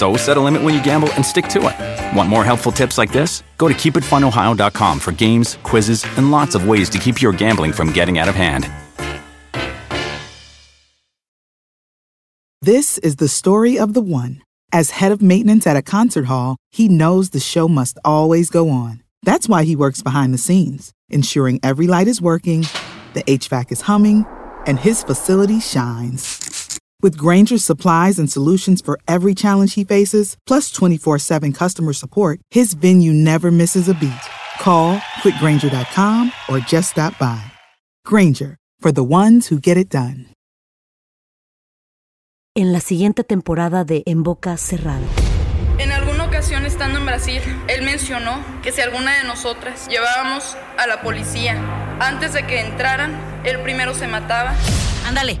So set a limit when you gamble and stick to it. Want more helpful tips like this? Go to keepitfunohio.com for games, quizzes, and lots of ways to keep your gambling from getting out of hand. This is the story of the one. As head of maintenance at a concert hall, he knows the show must always go on. That's why he works behind the scenes, ensuring every light is working, the HVAC is humming, and his facility shines. With Granger's supplies and solutions for every challenge he faces, plus 24 7 customer support, his venue never misses a beat. Call quickgranger.com or just stop by. Granger, for the ones who get it done. En la siguiente temporada de En Boca Cerrada. En alguna ocasión estando en Brasil, él mencionó que si alguna de nosotras llevábamos a la policía antes de que entraran, él primero se mataba. Ándale,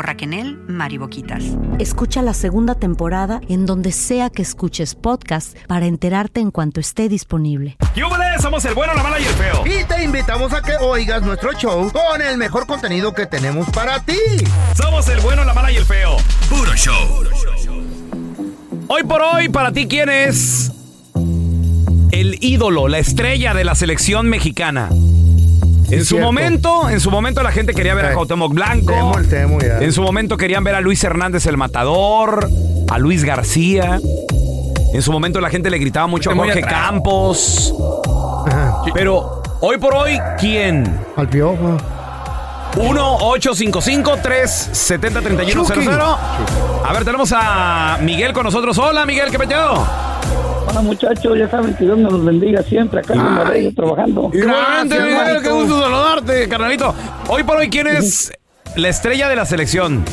por Raquel Mariboquitas. Escucha la segunda temporada en donde sea que escuches podcast para enterarte en cuanto esté disponible. ¡Yúbales! Somos el bueno, la mala y el feo. Y te invitamos a que oigas nuestro show con el mejor contenido que tenemos para ti. Somos el bueno, la mala y el feo. Puro show. Hoy por hoy, para ti, ¿quién es el ídolo, la estrella de la selección mexicana? En su cierto. momento, en su momento la gente quería ver a Cuauhtémoc Blanco. Temo, el temo ya. En su momento querían ver a Luis Hernández el Matador, a Luis García. En su momento la gente le gritaba mucho a Muy Jorge atrás. Campos. Pero hoy por hoy, ¿quién? Al piojo. 1-855-370-3100. A ver, tenemos a Miguel con nosotros. Hola, Miguel, ¿qué peteo? Hola muchachos, ya saben que Dios me los bendiga siempre acá en Monterrey trabajando. Miguel, hermanito. qué gusto saludarte, carnalito. Hoy por hoy, ¿quién es la estrella de la selección?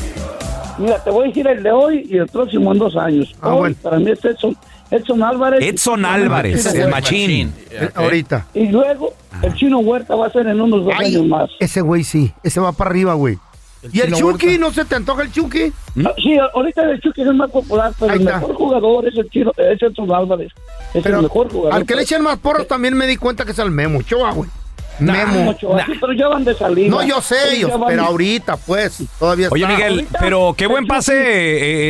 Mira, te voy a decir el de hoy y el próximo en dos años. Ah, hoy bueno. para mí es Edson, Edson Álvarez. Edson Álvarez, el Huerta. machín. Eh, Ahorita. Y luego el chino Huerta va a ser en unos dos Ay, años más. ese güey sí. Ese va para arriba, güey. ¿Y el Chino Chucky? Huerta. ¿No se te antoja el Chucky? Ah, Sí, ahorita el Chucky es el más popular, pero Ahí el está. mejor jugador es el chino, es Edson Álvarez. Es Pero el mejor jugador. al que le echen más porros también me di cuenta que es el Memo. Choa, güey. Memo. Ochoa, sí, pero ya van de salida. No, yo sé, Ellos pero ahorita, pues, todavía Oye, está. Miguel, ahorita- pero qué buen pase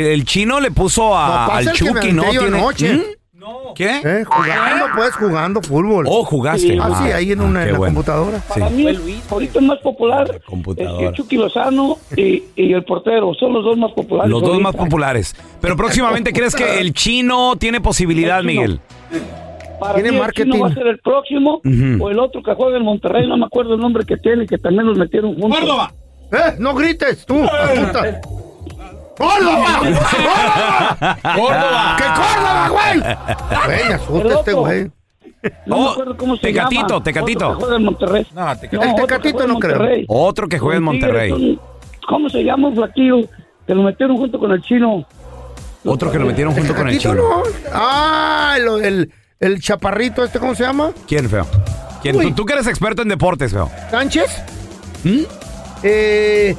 eh, el chino le puso a- No, al el Chucky, ¿no? Tiene-. ¿Mm? ¿Qué? Eh, jugando, pues, jugando fútbol. Oh, jugaste. Sí. Ah, sí, ahí en, una, qué en la bueno. computadora. Para mí, ahorita el más popular el Chucky Lozano y, y el portero. Son los dos más populares. Los dos ahorita. más populares. Pero próximamente crees que el chino tiene posibilidad, El chino. Miguel. Para Tiene mí el marketing. chino va a ser el próximo Ujú. o el otro que juega en Monterrey. No me acuerdo el nombre que tiene, que también los metieron juntos. ¡Eh! ¡No grites, tú! asusta. ¡Córdoba! ¡Córdoba! ¡Córdoba! ¡Que Córdoba, güey! Güey, asusta este güey. No Oh, me acuerdo cómo se Tecatito, llama. Tecatito. Otro que juega en Monterrey. No, te No, Tecatito no creo. Monterrey. Otro que juega en Monterrey. ¿Cómo se llama un flaquillo? Que lo metieron junto con el chino. Otro que lo metieron junto con el Tecatito, chino. no. Ah, lo- el, el chaparrito este, ¿cómo se llama? ¿Quién, feo? ¿Quién? Uy. Tú, tú que eres experto en deportes, feo. ¿Sánchez? ¿Mm? Eh,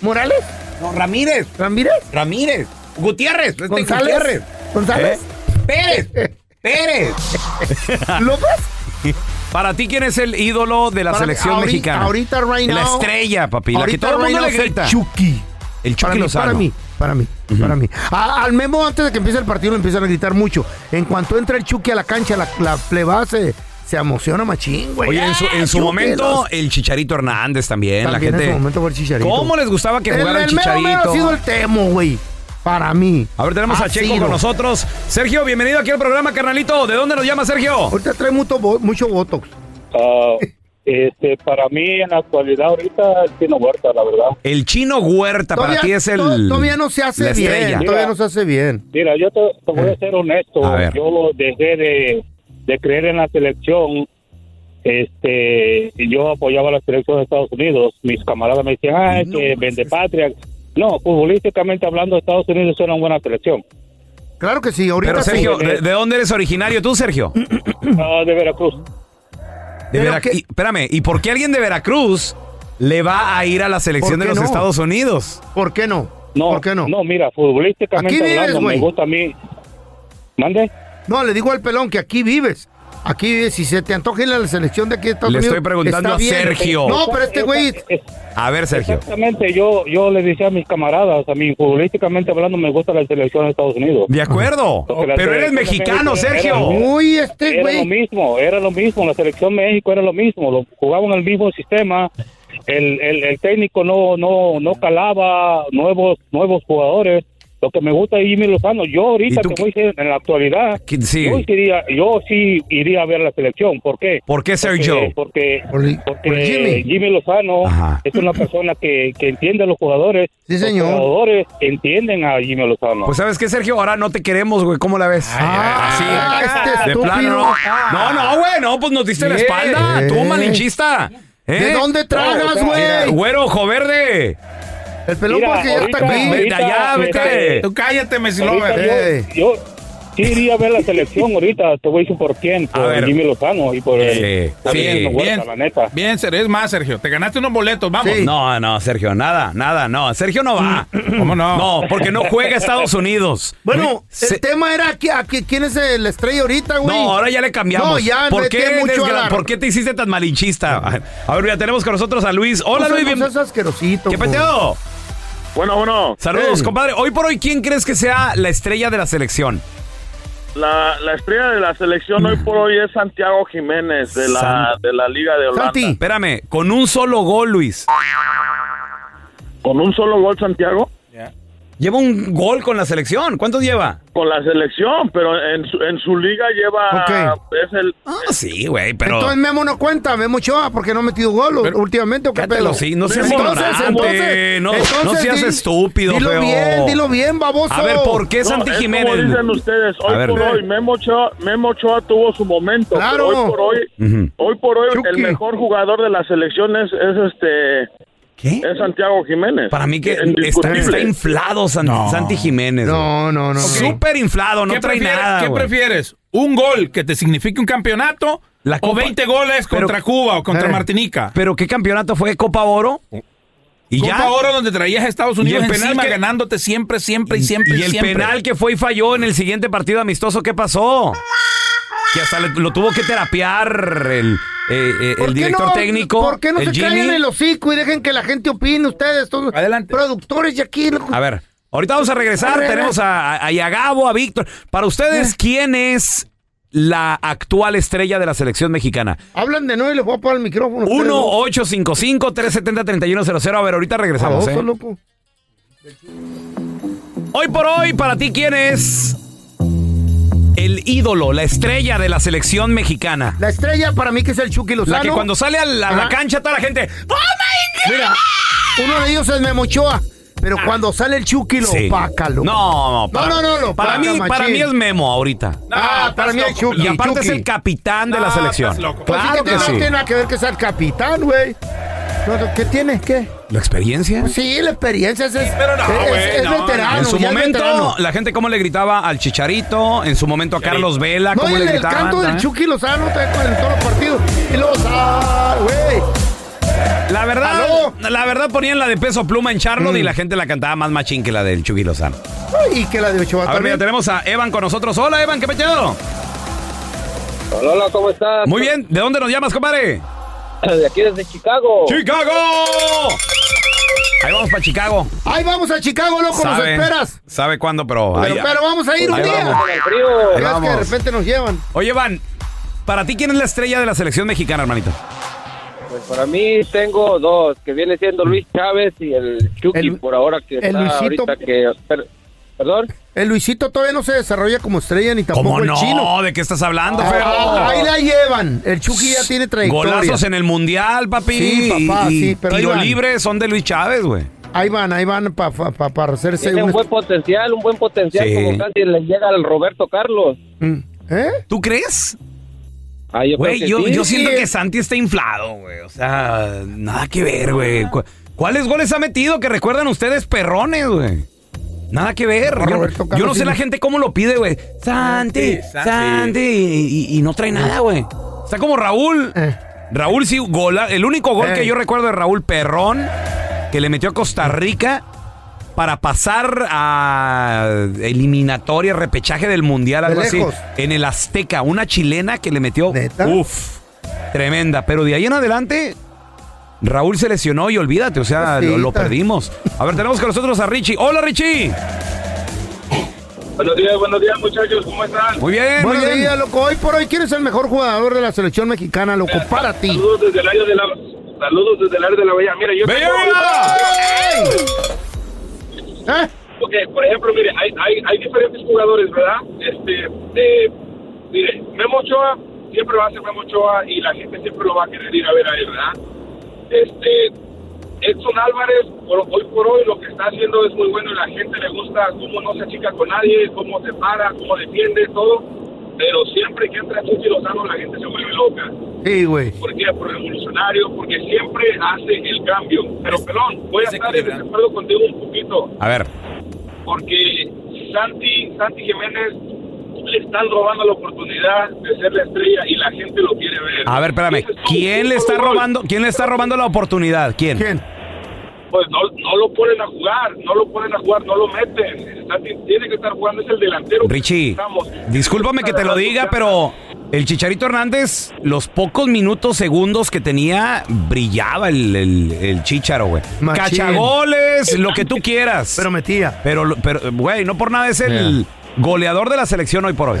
¿Morales? No, Ramírez. ¿Ramírez? Ramírez. Gutiérrez. Este ¿González? ¿González? Pérez. Pérez. ¿López? Para ti, ¿quién es el ídolo de la Para- selección ahorita- mexicana? ahorita, right La now- estrella, papi. La que todo el mundo right le grita. el Chucky. El Chucky para mí, para mí, para mí, para mí. A- al Memo antes de que empiece el partido lo empiezan a gritar mucho. En cuanto entra el Chucky a la cancha, la, la plebada se, se emociona machín, güey. Oye, en su, en su Chucky, momento, el Chicharito Hernández también. También la gente. en su momento fue el Chicharito. ¿Cómo les gustaba que jugara el, el Memo Chicharito? ha sido el Temo, güey. Para mí. A ver, tenemos Ha a Checo sido. con nosotros. Sergio, bienvenido aquí al programa, carnalito. ¿De dónde nos llama Sergio? Ahorita trae mucho, mucho botox. Ah, Este, para mí en la actualidad ahorita el Chino Huerta, la verdad. El chino Huerta para ti es el. to- todavía no se hace bien. estrella. Todavía no se hace bien. Mira, yo te, te voy a ser honesto. A ver. Yo dejé de, de creer en la selección. Este, y yo apoyaba la selección de Estados Unidos. Mis camaradas me decían, ah, es que vende patria. No, futbolísticamente hablando, Estados Unidos era una buena selección. Claro que sí, ahorita Pero Sergio, sí. ¿de, de dónde eres originario tú, Sergio? Ah, de Veracruz. De Pero Vera- que- y- espérame, ¿y por qué alguien de Veracruz le va a ir a la selección ¿Por de los no? Estados Unidos? ¿Por qué no? No, ¿Por qué no? No, mira, futbolísticamente Aquí vives, hablando, me gusta a mí. ¿Mande? No, le digo al pelón que aquí vives. Aquí. Si se te antoja ir a la selección de aquí de Estados Le Unidos. estoy preguntando está a bien. Sergio. No, pero este güey. A ver, Sergio. Exactamente, yo, yo le decía a mis camaradas, a mí futbolísticamente hablando, me gusta la selección de Estados Unidos. De acuerdo. Pero eres mexicano, Sergio. Uy, este Era lo güey. mismo, era lo mismo, la selección México era lo mismo, lo, jugaban el mismo sistema, el, el, el técnico no, no, no calaba nuevos, nuevos jugadores. Lo que me gusta de Jimmy Lozano, yo ahorita ¿Y tú que qué- voy a decir, en la actualidad, ¿Qui- sí. yo, iría, yo sí iría a ver la selección. ¿Por qué? ¿Por qué, Sergio? Porque, porque, Jimmy. Jimmy. Lozano Ajá. es una persona que, que entiende a los jugadores. Sí, señor. Los jugadores entienden a Jimmy Lozano. Pues sabes qué, Sergio, ahora no te queremos, güey. ¿Cómo la ves? Ah, este de plano, no. No, no, güey, no, pues nos diste la Yeah. espalda. Tú, Eh. malinchista. ¿Eh? ¿De dónde tragas, No, o sea, güey? Güero, ojo verde. El pelón porque ya está aquí. Allá, vete. Tú cállate, Messi Ahorita Lover. Eh. yo, yo sí iría a ver la selección ahorita, te voy a decir por quién, por ver. Jimmy Lozano y por el, Sí, por sí, el Huerta, bien. la neta. Bien, Sergio, es más, Sergio. Te ganaste unos boletos, vamos. Sí. No, no, Sergio, nada, nada, no. Sergio no va. ¿Cómo no? No, porque no juega a Estados Unidos. Bueno, Se- el tema era aquí, aquí, quién es el estrella ahorita, güey. No, ahora ya le cambiamos. No, ya ¿Por qué, mucho la- ¿Por qué te hiciste tan malinchista? A ver, ya tenemos con nosotros a Luis. Hola, No Luis. bien- seas asquerosito. ¿Qué peteo? Bueno, bueno, Saludos, compadre. Hoy por hoy, ¿quién crees que sea la estrella de la selección? La, la estrella de la selección hoy por hoy es Santiago Jiménez de la, San- de la Liga de Holanda. Santi. Espérame, con un solo gol, Luis. Con un solo gol Santiago Lleva un gol con la selección. ¿Cuántos lleva? con la selección, pero en su, en su liga lleva Ok. es el Ah, sí, güey, pero. Entonces Memo no cuenta, Memo Ochoa, porque no ha metido gol Pero- últimamente o qué Cátelo, pedo. sí, no seas Entonces, ignorante, entonces, no- no entonces seas di- estúpido, Dilo feo. bien, dilo bien, baboso. A ver, ¿por qué No, Santi es Jiménez? como dicen ustedes, A hoy ver, por ve. hoy Memo Ochoa, Memo Ochoa tuvo su momento, Claro. pero hoy por hoy, hoy por hoy Chucky. el mejor jugador de la selección es, es este ¿Qué? es Santiago Jiménez. Para mí que está, inflado San- No. Santi Jiménez. No, no, no. no. Súper inflado, no ¿Qué, trae prefieres, nada. ¿qué prefieres? ¿Un gol que te signifique un campeonato? La ¿O Copa- 20 goles Pero- contra Cuba o contra Eh. Martinica? ¿Pero qué campeonato fue? ¿Copa Oro? ¿Y Copa ya? Oro donde traías a Estados Unidos ¿Y el penal encima que- ganándote siempre, siempre y siempre. ¿Y el siempre. penal que fue y falló en el siguiente partido amistoso, qué pasó? Que hasta le- lo tuvo que terapiar el, eh, eh, ¿Por el director no- técnico. ¿Por qué no el se Jimmy. callan el hocico y dejen que la gente opine ustedes? Todos Adelante. productores de aquí. A ver, ahorita vamos a regresar. Tenemos a, a, Yagabo, a Víctor. Para Eh. ustedes, ¿quién es la actual estrella de la selección mexicana? Hablan de nuevo y les voy a apagar el micrófono. a ustedes, ¿no? 1-855-370-3100. A ver, ahorita regresamos. ¿eh? loco. Hoy por hoy, para ti, ¿quién es el ídolo, la estrella de la selección mexicana? La estrella para mí que es el Chucky Lozano. La que cuando sale a la, a la Ajá. cancha toda la gente... ¡Oh, my God! Mira, uno de ellos es Memo Ochoa, pero cuando sale el Chucky lo Sí. opaca, loco. No, para, no, no, lo para, mí, para mí es Memo ahorita. Ah, para mí es Chucky. Y aparte Chucky. es el capitán de la No, selección. Pues sí Claro que que no sí. tiene nada que ver que sea el capitán, güey. ¿Qué tiene? ¿Qué? ¿La experiencia? Pues sí, la experiencia es, pero no, es- güey, es no, veterano. en su momento, veterano. la gente cómo le gritaba al Chicharito, en su momento a Carlos Vela, No, cómo le el, el gritaban. canto del ¿eh? Chucky Lozano está en todos los partidos. Y luego, ah, güey. La verdad, ¿Aló? la verdad ponían la de peso pluma en Charlotte Mm. y la gente la cantaba más machín que la del Chucky Lozano. Y que la de Ochoa A ver, mira, tenemos a Evan con nosotros. Hola, Evan, ¿qué pechedo? Hola, hola, ¿cómo estás? Muy bien, ¿de dónde nos llamas, compadre? De aquí desde Chicago. ¡Chicago! Ahí vamos para Chicago. Ahí vamos a Chicago, loco, nos esperas. Sabe cuándo, pero. Pero, ahí- pero vamos a ir un Ahí día. vamos. el frío. Ahí que de vamos. repente nos llevan. Oye, Evan, para ti, ¿quién es la estrella de la selección mexicana, hermanito? Pues para mí tengo dos, que viene siendo Luis Chávez y el Chucky El- por ahora que el está Luisito- ahorita que... per- ¿Perdón? El Luisito todavía no se desarrolla como estrella ni tampoco ¿Cómo el no? chino. ¿De qué estás hablando, Ah, feo? ahí la llevan. El Chucky ya tiene trayectoria. Golazos en el mundial, papi. Sí, papá, y, sí, pero tiro libre son de Luis Chávez, güey. Ahí van, ahí van para hacerse Tiene un un... buen potencial, un buen potencial, Sí. como casi le llega al Roberto Carlos. ¿Eh? ¿Tú crees? Ah, yo Güey, creo yo, que sí. yo siento que Santi está inflado, güey. O sea, nada que ver, güey. Cu- ¿Cuáles goles ha metido que recuerdan ustedes perrones, güey? Nada que ver. No, Yo, Roberto Carlos yo no sé la gente cómo lo pide, güey. Santi, Santi. Santi. Y, no trae nada, güey. Está como Raúl. Eh. Raúl sí, gola. El único gol Eh. que yo recuerdo de Raúl Perrón, que le metió a Costa Rica para pasar a eliminatoria, repechaje del Mundial, De algo así. En el Azteca, una chilena que le metió. ¿Neta? Uf, tremenda. Pero de ahí en adelante, Raúl se lesionó y olvídate, o sea, lo, lo perdimos. A ver, tenemos con nosotros a Richie. Hola, Richie. Buenos días, buenos días, muchachos, ¿cómo están? Muy bien, muy Buenos bien. días, loco. Hoy por hoy, ¿quién es el mejor jugador de la selección mexicana, loco? Para ti. Saludos desde el área de la saludos desde el área de la Bahía. Mira, yo ¡Bella! ¿Eh? Ok, por ejemplo, mire, hay, hay, hay diferentes jugadores, ¿verdad? Este, eh, mire, Memo Ochoa siempre va a ser Memo Ochoa y la gente siempre lo va a querer ir a ver a él, ¿verdad? Este, Edson Álvarez, por, hoy por hoy lo que está haciendo es muy bueno y la gente le gusta cómo no se achica con nadie, cómo se para, cómo defiende, todo. Pero siempre que entra Chucky Lozano la gente se vuelve loca. Sí, güey. ¿Por qué? Por revolucionario, porque siempre hace el cambio. Pero, pelón, voy a estar en desacuerdo contigo un poquito A ver, porque Santi, Santi Jiménez le están robando la oportunidad de ser la estrella y la gente lo quiere ver. a ver, espérame. ¿Quién le está robando, quién le está robando la oportunidad? ¿Quién? ¿Quién? Pues no, no lo ponen a jugar, no lo ponen a jugar, no lo meten. Tiene que estar jugando, es el delantero. Richie, discúlpame que te lo diga, pero el Chicharito Hernández, los pocos minutos, segundos que tenía, brillaba el, el, el Chicharo, güey. Cachagoles, lo que tú quieras. Pero metía. Pero, pero, güey, no por nada es el goleador de la selección hoy por hoy.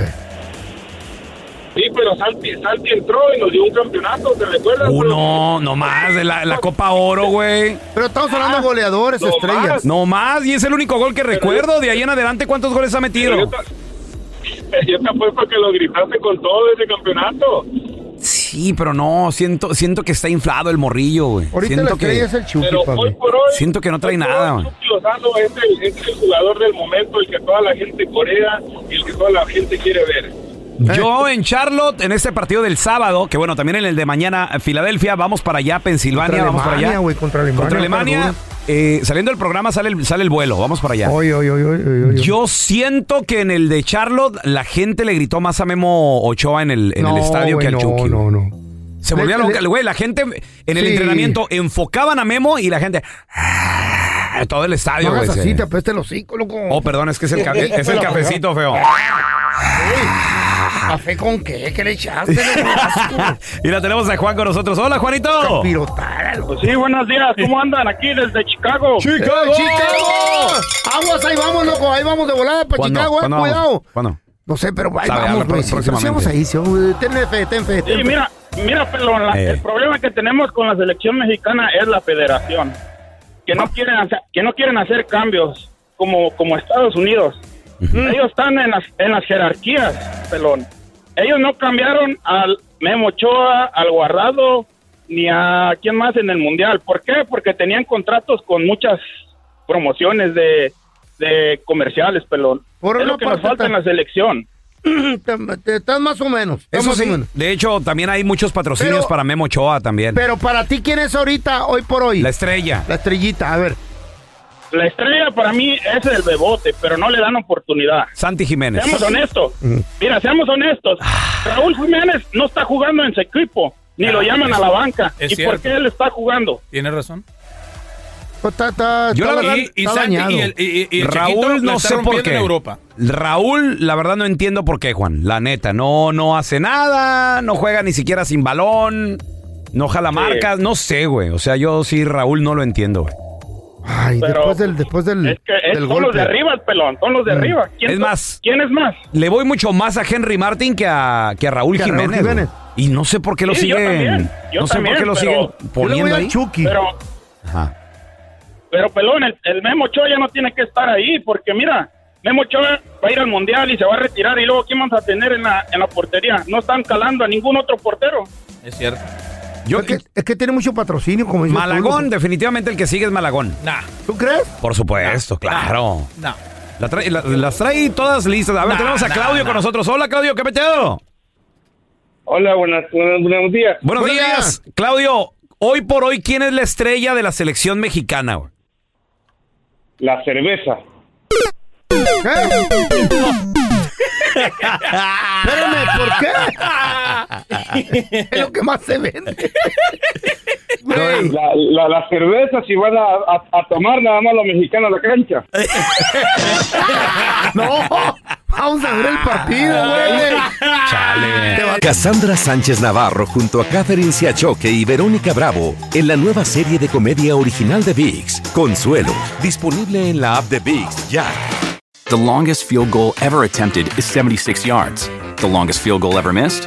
Sí, pero Santi, Santi entró y nos dio un campeonato, ¿te recuerdas? Uno, no más, de la, la Copa Oro, güey. Pero estamos hablando de goleadores, no estrellas. más. No más, y es el único gol que recuerdo. De ahí en adelante, ¿cuántos goles ha metido? Yo te, yo te apuesto que lo gritaste con todo ese campeonato. Sí, pero no, siento, siento que está inflado el morrillo, güey. Ahorita Siento que, es el Chucky, Pero hoy papi. por hoy. siento que no trae nada, güey. Chucky Lozano es el, es el jugador del momento, el que toda la gente corea y el que toda la gente quiere ver. Yo en Charlotte, en este partido del sábado, que bueno, también en el de mañana, eh, Filadelfia, vamos para allá, Pensilvania, vamos para allá. güey, contra Alemania, Contra Alemania, eh, saliendo del programa sale el, sale el vuelo, vamos para allá. Oye, oye, oye. Yo siento que en el de Charlotte la gente le gritó más a Memo Ochoa en el, en el No, estadio que al no, Chucky. No, no, Se Le- volvía loca, güey, la gente en el Sí. entrenamiento enfocaban a Memo y la gente ah, todo el estadio, No güey. se- así, te apeste el hocico, loco. Oh, perdón, es que es el, es el cafecito feo. ¿Café con qué? ¿Qué le echaste? y la tenemos a Juan con nosotros. Hola, Juanito. Pues sí, buenos días, ¿cómo andan aquí desde Chicago? Chicago. ¡Eh, Chicago! Aguas, ahí vamos, loco. Ahí vamos de volada para ¿Cuándo? Chicago, eh. ¿Cuándo vamos? Cuidado. ¿Cuándo? No sé, pero ahí Sabe, vamos, Sí, próximamente. sí, vamos ahí, sí, vamos. Ten fe, ten fe, ten Sí, fe. mira, mira, pelón, la- Eh. el problema que tenemos con la selección mexicana es la federación, que no quieren hacer, que no quieren hacer cambios como, como Estados Unidos. Ellos están en las, en las jerarquías, pelón. Ellos no cambiaron al Memo Ochoa, al Guardado, ni a quién más en el Mundial. ¿Por qué? Porque tenían contratos con muchas promociones de, de comerciales, pelón. Por es lo que nos falta en la selección. Estás más o menos. Eso más o sí. menos. De hecho, también hay muchos patrocinios Pero- para Memo Ochoa también. Pero para ti, ¿quién es ahorita, hoy por hoy? la estrella. La estrellita, a ver. La estrella para mí es el bebote, pero no le dan oportunidad. Santi Jiménez. Seamos honestos. Mira, seamos honestos. Raúl Jiménez no está jugando en su equipo, ni lo llaman a la banca. ¿Y cierto. por qué él está jugando? Tiene razón. Pues está, está, Yo la verdad- Y, Santi y el, y- y- y el Raúl no sé por qué. en Europa. Raúl, la verdad no entiendo por qué, Juan. La neta, no, no hace nada, no juega ni siquiera sin balón, no jala marcas, no sé, güey. O sea, yo sí, Raúl no lo entiendo, güey. Ay, Pero- después del, después del, Es que es- del son los de golpe. arriba, el pelón, son los de arriba. ¿Quién Es más- ¿Quién es más? Le voy mucho más a Henry Martin que a, que a Raúl Que a Raúl Jiménez. Jiménez. Y no sé por qué lo Sí, yo siguen. también, yo no sé también, por qué lo siguen Yo poniendo al ahí. Chucky. Pero, Ajá. pero pelón, el, el Memo Ochoa ya no tiene que estar ahí, porque mira, Memo Ochoa va a ir al Mundial y se va a retirar y luego ¿quién vamos a tener en la, en la portería? No están calando a ningún otro portero. Es cierto. Yo, es, que, es que tiene mucho patrocinio, como dices tú, Malagón, definitivamente el que sigue es Malagón. Nah. ¿Tú crees? Por supuesto, claro. No. La trae- la- las trae todas listas. A ver, Nah, tenemos a Claudio nah. con nosotros. Hola, Claudio, ¿qué metido? Hola, buenas, buenos, buenos días. Buenos, Buenos días. Claudio, hoy por hoy, ¿quién es la estrella de la selección mexicana? güey? La cerveza. Espérame, ¿por qué? es lo que más se vende. La, la, la cerveza, si van a, a- a tomar nada más los mexicanos a la cancha. No, vamos a ver el partido, güey. Chale. Cassandra Sánchez Navarro junto a Catherine Siachoque y Verónica Bravo en la nueva serie de comedia original de VIX, Consuelo, disponible en la app de VIX ya. The longest field goal ever attempted is 76 yards. The longest field goal ever missed?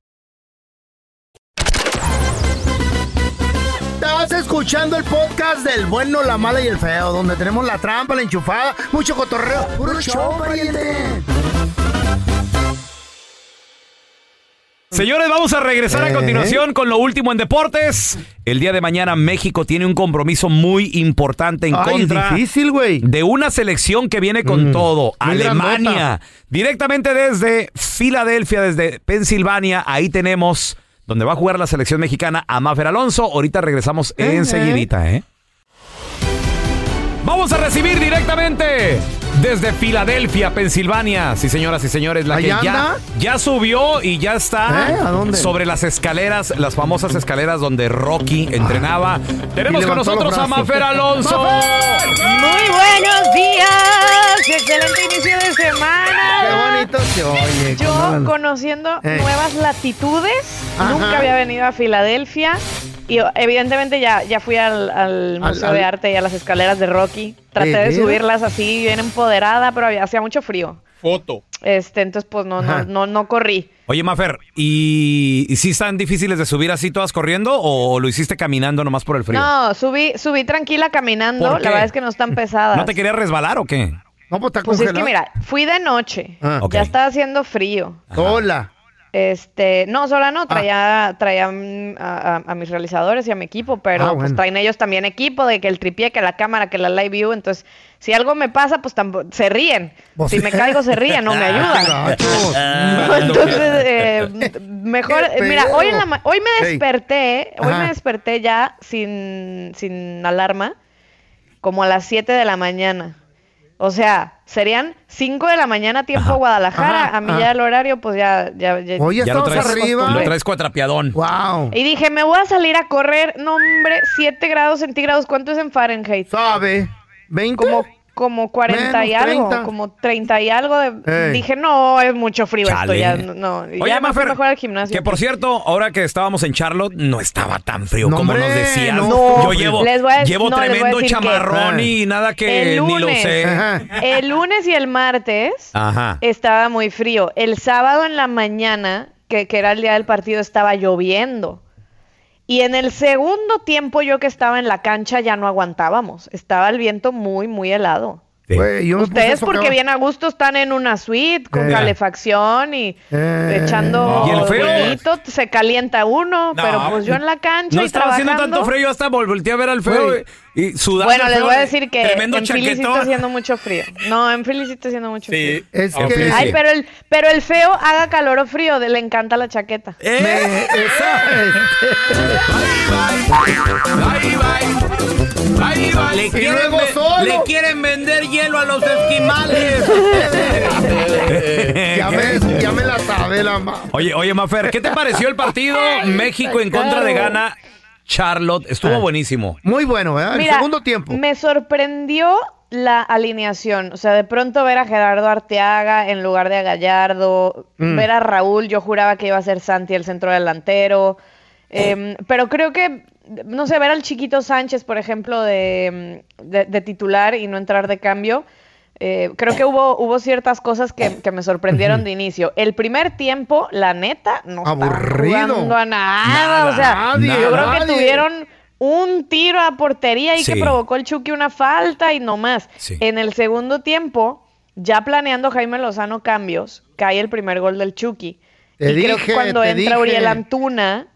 Escuchando el podcast del bueno, la mala y el feo, donde tenemos la trampa, la enchufada, mucho cotorreo. ¡Puro show, pariente! Señores, vamos a regresar a Eh. continuación con lo último en deportes. El día de mañana México tiene un compromiso muy importante en Ay, contra difícil, güey. de una selección que viene con Mm, todo. muy Alemania. grandota. Directamente desde Filadelfia, desde Pensilvania. Ahí tenemos donde va a jugar la selección mexicana a Mafer Alonso. Ahorita regresamos Eh, enseguidita, ¿eh? Vamos a recibir directamente desde Filadelfia, Pensilvania. Sí, señoras y señores, la que ¿Allá ya, ya subió y ya está ¿Eh? ¿A dónde? sobre las escaleras, las famosas escaleras donde Rocky entrenaba. Tenemos con nosotros a. Mafer Alonso. Muy buenos días, oye. Yo conociendo Eh. nuevas latitudes, Ajá. nunca había venido a Filadelfia y evidentemente ya, ya fui al, al Museo al- de Arte y a las escaleras de Rocky. Traté ¿De subirlas así bien empoderada, pero había- hacía mucho frío. Foto. Este, entonces pues no, no, no, no corrí. Oye, Mafer, ¿y, y sí están difíciles de subir así todas corriendo o lo hiciste caminando nomás por el frío? No, subí, subí tranquila caminando. ¿Por La verdad es que no están pesadas. ¿No te querías resbalar o qué? No, pues está Pues es que mira, fui de noche. Ah. Ok. Ya estaba haciendo frío. Sola. Este, no, sola Ah. no, traía, traía mm, a, a- a mis realizadores y a mi equipo, pero Ah, pues bueno. traen ellos también equipo, de que el tripié, que la cámara, que la live view, entonces, si algo me pasa, pues tampo- se ríen. Pues si sí. me caigo, se ríen, no me ayudan. Entonces, eh, mejor, Qué mira, hoy, en la ma- hoy me Ey. desperté, hoy Ajá. me desperté ya sin, sin alarma, como a las 7 de la mañana. O sea, serían 5 de la mañana tiempo Guadalajara. Ajá, a mí ajá. ya el horario, pues ya... ya, ya- Oye, Ya lo estamos traes, arriba. lo traes cuatrapiadón. Wow. y dije, me voy a salir a correr. No, hombre, 7 grados centígrados. ¿Cuánto es en Fahrenheit? ¿Sabe? ¿20? Como, como 40 y algo. 30. Como 30 y algo. De... Ey. Dije, no, es mucho frío Chale. esto. Ya, no, Oye, ya Mafer, mejor al gimnasio. que por cierto, ahora que estábamos en Charlotte, no estaba tan frío No, como hombre, nos decías. no. Yo llevo, Les voy a- llevo no, les voy a tremendo decir que- chamarrón y nada que El ni lo sé. Ajá. El lunes y el martes Ajá. estaba muy frío. El sábado en la mañana, que, que era el día del partido, estaba lloviendo. Y en el segundo tiempo, yo que estaba en la cancha, ya no aguantábamos. Estaba el viento muy, muy helado. Yo Ustedes porque bien a gusto están en una suite con Eh. calefacción y Eh. echando ¿Y el feo? se calienta uno, No, pero pues yo en la cancha No y estaba haciendo trabajando. tanto frío, hasta vol- volteé a ver al feo y, sudando. Bueno, les voy a de- decir que en Philly sí está haciendo mucho frío. No, en Philly sí está haciendo mucho frío. Sí. Es En que... Philly Ay, pero el, pero el feo haga calor o frío, de- le encanta la chaqueta. me- esa- Le Y luego solo. le quieren vender hielo a los esquimales. ya, me, ya me la sabe la ma. Oye, oye, Mafer, ¿qué te pareció el partido México en contra de Ghana? Charlotte, estuvo buenísimo. Muy bueno, ¿verdad? El Mira, segundo tiempo. me sorprendió la alineación. O sea, de pronto ver a Gerardo Arteaga en lugar de a Gallardo, Mm. ver a Raúl, yo juraba que iba a ser Santi el centro delantero. Em, pero creo que, no sé, ver al chiquito Sánchez, por ejemplo, de, de- de titular y no entrar de cambio. eh, creo que hubo, hubo ciertas cosas que, que me sorprendieron de inicio. El primer tiempo, la neta, no Aburrido. jugando a nada. o sea, Nadie, yo creo que tuvieron un tiro a portería y Sí. que provocó el Chucky una falta y no más. Sí. En el segundo tiempo, ya planeando Jaime Lozano cambios, cae el primer gol del Chucky. Te y creo dije, que cuando entra dije. Uriel Antuna,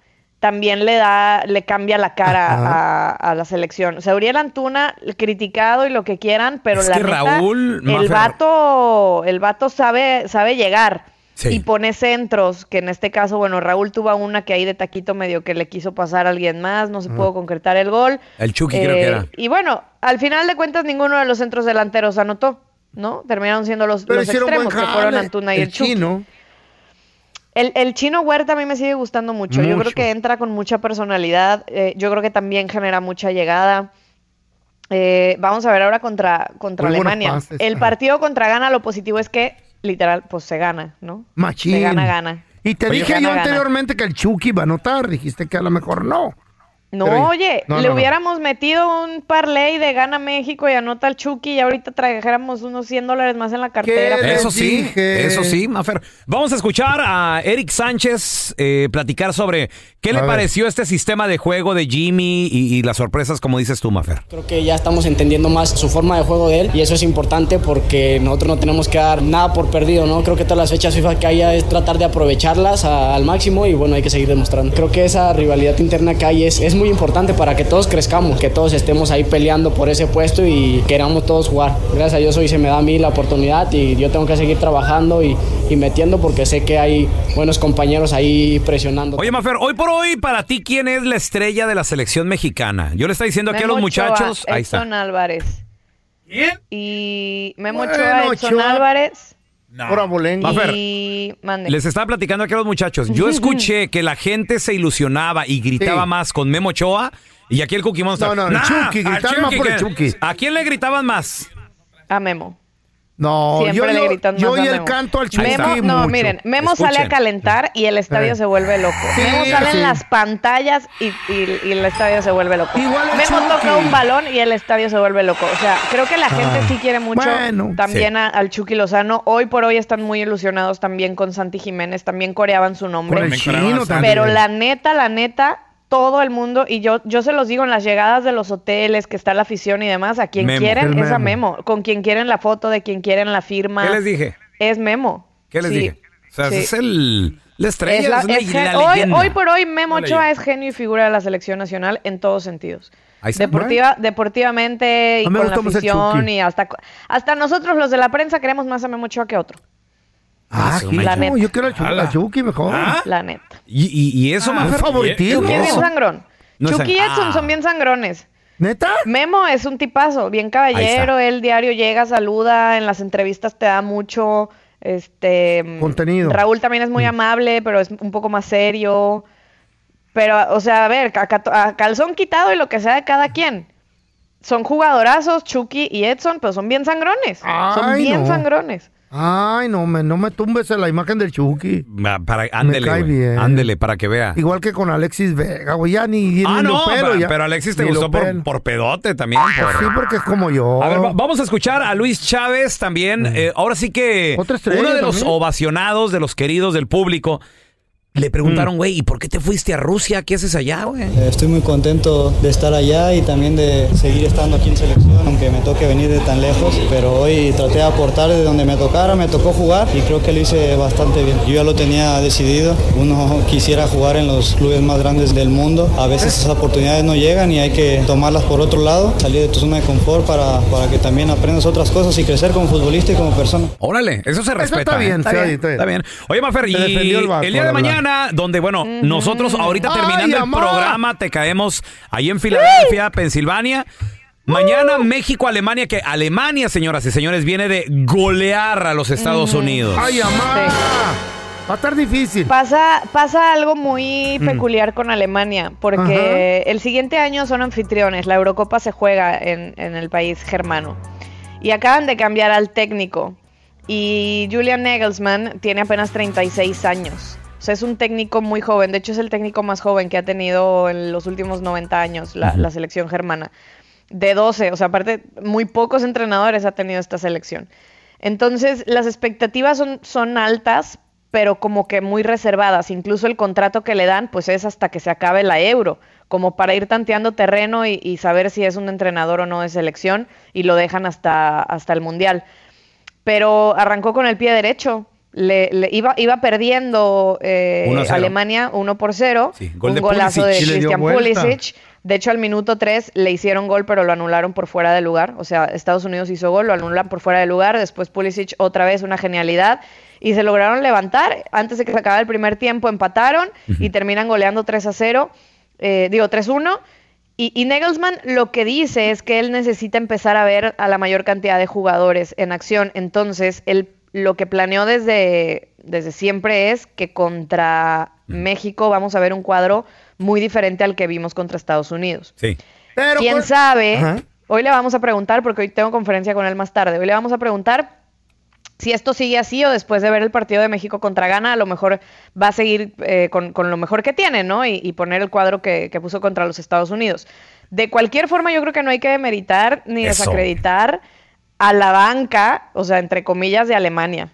también le da, le cambia la cara a, a la selección. O sea, Uriel Antuna, criticado y lo que quieran, pero Es la que neta, Raúl, el Mafer- vato, el vato sabe, sabe llegar. Sí. Y pone centros, que en este caso, bueno, Raúl tuvo una que ahí de taquito medio que le quiso pasar a alguien más, no se pudo concretar el gol. El Chucky creo que Eh, era. Y bueno, al final de cuentas ninguno de los centros delanteros anotó, ¿no? Terminaron siendo los, Pero extremos, que fueron. Antuna y el, Chucky. chino. El, el chino Huerta a mí me sigue gustando mucho. Yo creo que entra con mucha personalidad. eh, yo creo que también genera mucha llegada. Eh, vamos a ver ahora contra, contra Muy Alemania. el partido contra Ghana, lo positivo es que, literal, pues se gana, ¿no? Machín. Se gana, gana. Y te Oye, dije gana, yo gana. anteriormente que el Chucky iba a anotar. Dijiste que a lo mejor no. No, Pero- oye, no, le no, no. hubiéramos metido un parlay de gana México y anota al Chucky y ahorita trajéramos unos 100 dólares más en la cartera. Eso sí, dije? eso sí, Mafer. Vamos a escuchar a Eric Sánchez eh, platicar sobre qué le ver. pareció este sistema de juego de Jimmy y, y las sorpresas, como dices tú, Mafer. Creo que ya estamos entendiendo más su forma de juego de él y eso es importante porque nosotros no tenemos que dar nada por perdido, ¿no? Creo que todas las fechas FIFA que haya es tratar de aprovecharlas a- al máximo y bueno, hay que seguir demostrando. Creo que esa rivalidad interna que hay es, es muy importante para que todos crezcamos, que todos estemos ahí peleando por ese puesto y queramos todos jugar. Gracias a Dios hoy se me da a mí la oportunidad y yo tengo que seguir trabajando y, y metiendo porque sé que hay buenos compañeros ahí presionando. Oye, Mafer, hoy por hoy, para ti, ¿quién es la estrella de la selección mexicana? Yo le estoy diciendo aquí a los Ochoa, muchachos. Edson está. Álvarez. Y Memo Bueno, Ochoa, Edson Ochoa. Álvarez. Por abolengo. Mafer, Y mande. Les estaba platicando aquí a los muchachos. Yo escuché que la gente se ilusionaba y gritaba Sí. más con Memo Ochoa y aquí el Cookie Monster. No, no, el Nah, Chucky, al gritaban más por el Chucky. ¿A quién le gritaban más? A Memo. No, Siempre yo, le yo, gritan yo y el Memo. canto al Chucky Memo, no, mucho. miren, Memo sale a calentar y el estadio Eh. se vuelve loco. Sí, Memo sale sí. en las pantallas y, y- y el estadio se vuelve loco. Igual Memo Chucky. toca un balón y el estadio se vuelve loco. O sea, creo que la gente Ah. sí quiere mucho Bueno. también a- al Chucky Lozano. Hoy por hoy están muy ilusionados también con Santi Jiménez, también coreaban su nombre. Chino. Pero la neta, la neta, todo el mundo, y yo, yo se los digo en las llegadas de los hoteles, que está la afición y demás, a quien Memo. quieren es a Memo. Con quien quieren la foto, de quien quieren la firma. ¿Qué les dije? Es Memo. ¿Qué les Sí, dije? O sea, sí. es el, la estrella, Es la- es la- es gen- la hoy, hoy por hoy Memo Ochoa es genio y figura de la selección nacional en todos sentidos. Deportiva, deportivamente y con la afición y hasta, hasta nosotros los de la prensa queremos más a Memo Ochoa que a otro. Ah, ¿qué? la neta. yo quiero al Chucky, mejor. ¿Ah? La neta. ¿Y, y, y eso, Un Mafer? favoritismo. Chucky es bien sangrón. No es Chucky y Edson Ah. son bien sangrones. ¿Neta? Memo es un tipazo, bien caballero, él diario llega, saluda, en las entrevistas te da mucho, este... Contenido. Raúl también es muy amable, pero es un poco más serio. Pero, o sea, a ver, a, calzón quitado y lo que sea de cada quien. Son jugadorazos, Chucky y Edson, pero son bien sangrones. son bien no. sangrones. Ay, no me, no me tumbes en la imagen del Chucky. Para, ándele, cae güey. bien. Ándele, para que vea. Igual que con Alexis Vega, güey, ya ni, ni Ah, lo no, pelo, pa- ya. pero Alexis te Ni lo gustó por, pelo. por pedote también. Pues por- sí, porque es como yo. A ver, va- vamos a escuchar a Luis Chávez también. Eh, ahora sí que Otra estrella uno de los también. ovacionados, de los queridos del público. Le preguntaron, güey, ¿y por qué te fuiste a Rusia? ¿Qué haces allá, güey? Eh, Estoy muy contento de estar allá y también de seguir estando aquí en selección, aunque me toque venir de tan lejos. Pero hoy traté de aportar de donde me tocara, me tocó jugar y creo que lo hice bastante bien. Yo ya lo tenía decidido. Uno quisiera jugar en los clubes más grandes del mundo. A veces esas oportunidades no llegan y hay que tomarlas por otro lado, salir de tu zona de confort para, para que también aprendas otras cosas y crecer como futbolista y como persona. Órale, eso se respeta. está bien, ¿eh? sí, está bien. Está bien. Oye, Mafer, y el día de verdad. Mañana, donde, bueno, nosotros ahorita Ay, terminando el programa, te caemos ahí en Filadelfia, Pensilvania. Mañana México-Alemania, que Alemania, señoras y señores, viene de golear a los Estados Unidos. Ay, amá. Va a estar difícil. Pasa, pasa algo muy Mm. peculiar con Alemania, porque el siguiente año son anfitriones, la Eurocopa se juega en, en el país germano. Y acaban de cambiar al técnico. Y Julian Nagelsmann tiene apenas 36 años. Sea, es un técnico muy joven. De hecho, es el técnico más joven que ha tenido en los últimos 90 años la, la selección germana. De 12, o sea, aparte, muy pocos entrenadores ha tenido esta selección. Entonces, las expectativas son, son altas, pero como que muy reservadas. Incluso el contrato que le dan, pues es hasta que se acabe la euro, como para ir tanteando terreno y, y saber si es un entrenador o no de selección, y lo dejan hasta, hasta el Mundial. Pero arrancó con el pie derecho. Le, le- iba, iba perdiendo eh, 1 0. Alemania 1 por 0. Sí, gol un de golazo Pulisic. de Christian. Pulisic. De hecho, al minuto 3 le hicieron gol, pero lo anularon por fuera de lugar. O sea, Estados Unidos hizo gol, lo anulan por fuera de lugar. Después Pulisic otra vez una genialidad. Y se lograron levantar. Antes de que se acabara el primer tiempo, empataron y terminan goleando 3 a 0. eh, digo, 3-1. Y, y Nagelsmann lo que dice es que él necesita empezar a ver a la mayor cantidad de jugadores en acción. Entonces, él lo que planeó desde, desde siempre es que contra México vamos a ver un cuadro muy diferente al que vimos contra Estados Unidos. Sí. ¿Quién con- sabe? Ajá. Hoy le vamos a preguntar, porque hoy tengo conferencia con él más tarde. Hoy le vamos a preguntar si esto sigue así o después de ver el partido de México contra Ghana, a lo mejor va a seguir eh, con, con lo mejor que tiene, ¿no? Y, y poner el cuadro que, que puso contra los Estados Unidos. De cualquier forma, yo creo que no hay que demeritar ni Eso. desacreditar a la banca, o sea, entre comillas, de Alemania.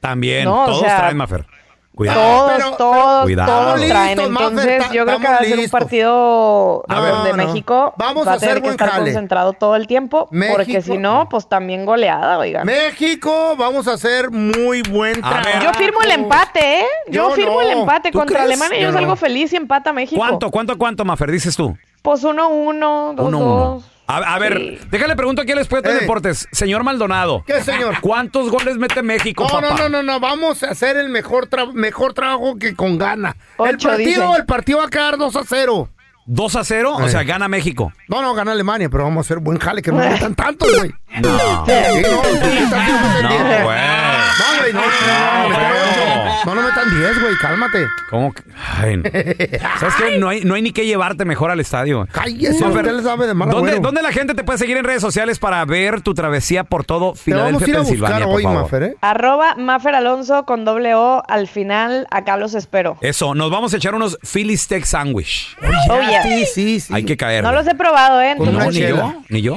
También, No, o todos sea, traen, Mafer. Cuidado. Todos, todos, Cuidado. todos traen. listos, Mafer, Entonces, yo creo que va a ser un partido A donde ver, no. México Vamos va a a tener hacer que buen estar jale. concentrado todo el tiempo, porque México- si no, pues también goleada, oigan. México, vamos a hacer muy buen trabajo. Yo firmo el empate, ¿eh? Yo, Yo firmo el no. empate ¿Tú contra crees? Alemania. Yo, Yo no. salgo feliz y empata México. ¿Cuánto, cuánto, cuánto, Mafer, dices tú? Pues 1-1, 2-2. 1-1. A, a ver, Sí. déjale pregunto aquí al experto de deportes. Señor Maldonado. ¿Qué, señor? ¿Cuántos goles mete México, No, papá? no, no, no, no, vamos a hacer el mejor, tra- mejor trabajo que con gana. el partido, dice. el partido va a quedar 2 a 0. ¿2 a 0? O Eh. sea, gana México. No, no, gana Alemania, pero vamos a hacer buen jale, que no metan tantos, güey. No. Sí, no, no No, güey. No, güey, no, no, no, no, no, no metan 10, güey, cálmate. ¿Cómo que? Ay, no. ¿Sabes qué? No hay, no hay ni que llevarte mejor al estadio. Cállese, Mafer, usted le sabe de mal ¿dónde, agüero. ¿Dónde la gente te puede seguir en redes sociales para ver tu travesía por todo Te vamos Filadelfia, a ir a buscar Pensilvania, por hoy, favor? Mafer, ¿eh? Arroba Mafer Alonso con doble O al final. Acá los espero. Eso, nos vamos a echar unos Philly Steak Sandwich. Oh, yes. Sí, sí, sí. Hay que caer. No los he probado, ¿eh? Con No, una ni chela. yo, ni yo.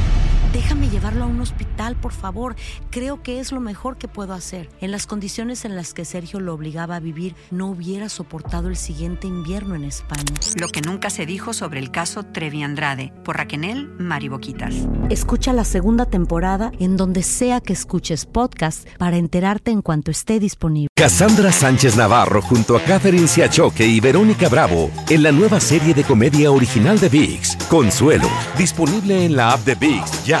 Déjame llevarlo a un hospital, por favor. Creo que es lo mejor que puedo hacer. En las condiciones en las que Sergio lo obligaba a vivir, no hubiera soportado el siguiente invierno en España. Lo que nunca se dijo sobre el caso Trevi Andrade por Raquel Mariboquitas. Escucha la segunda temporada en donde sea que escuches podcast para enterarte en cuanto esté disponible. Cassandra Sánchez Navarro junto a Catherine Siachoque y Verónica Bravo en la nueva serie de comedia original de VIX, Consuelo, disponible en la app de VIX ya.